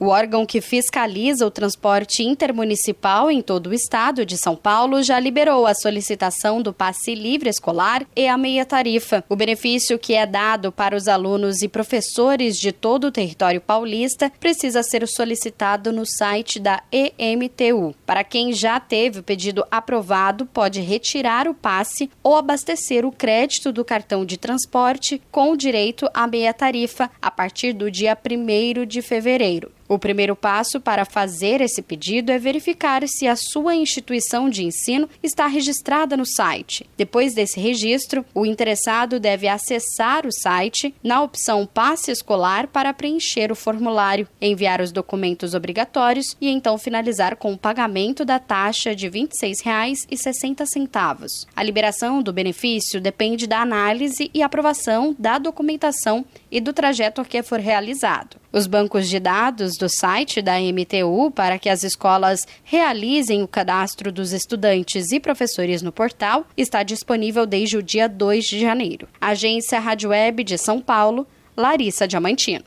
O órgão que fiscaliza o transporte intermunicipal em todo o estado de São Paulo já liberou a solicitação do passe livre escolar e a meia tarifa. O benefício que é dado para os alunos e professores de todo o território paulista precisa ser solicitado no site da EMTU. Para quem já teve o pedido aprovado, pode retirar o passe ou abastecer o crédito do cartão de transporte com direito à meia tarifa a partir do dia 1 de fevereiro. O primeiro passo para fazer esse pedido é verificar se a sua instituição de ensino está registrada no site. Depois desse registro, o interessado deve acessar o site na opção Passe Escolar para preencher o formulário, enviar os documentos obrigatórios e então finalizar com o pagamento da taxa de R$ 26,60. A liberação do benefício depende da análise e aprovação da documentação e do trajeto que for realizado. Os bancos de dados do site da MTU para que as escolas realizem o cadastro dos estudantes e professores no portal está disponível desde o dia 2 de janeiro. Agência Rádio Web de São Paulo, Larissa Diamantino.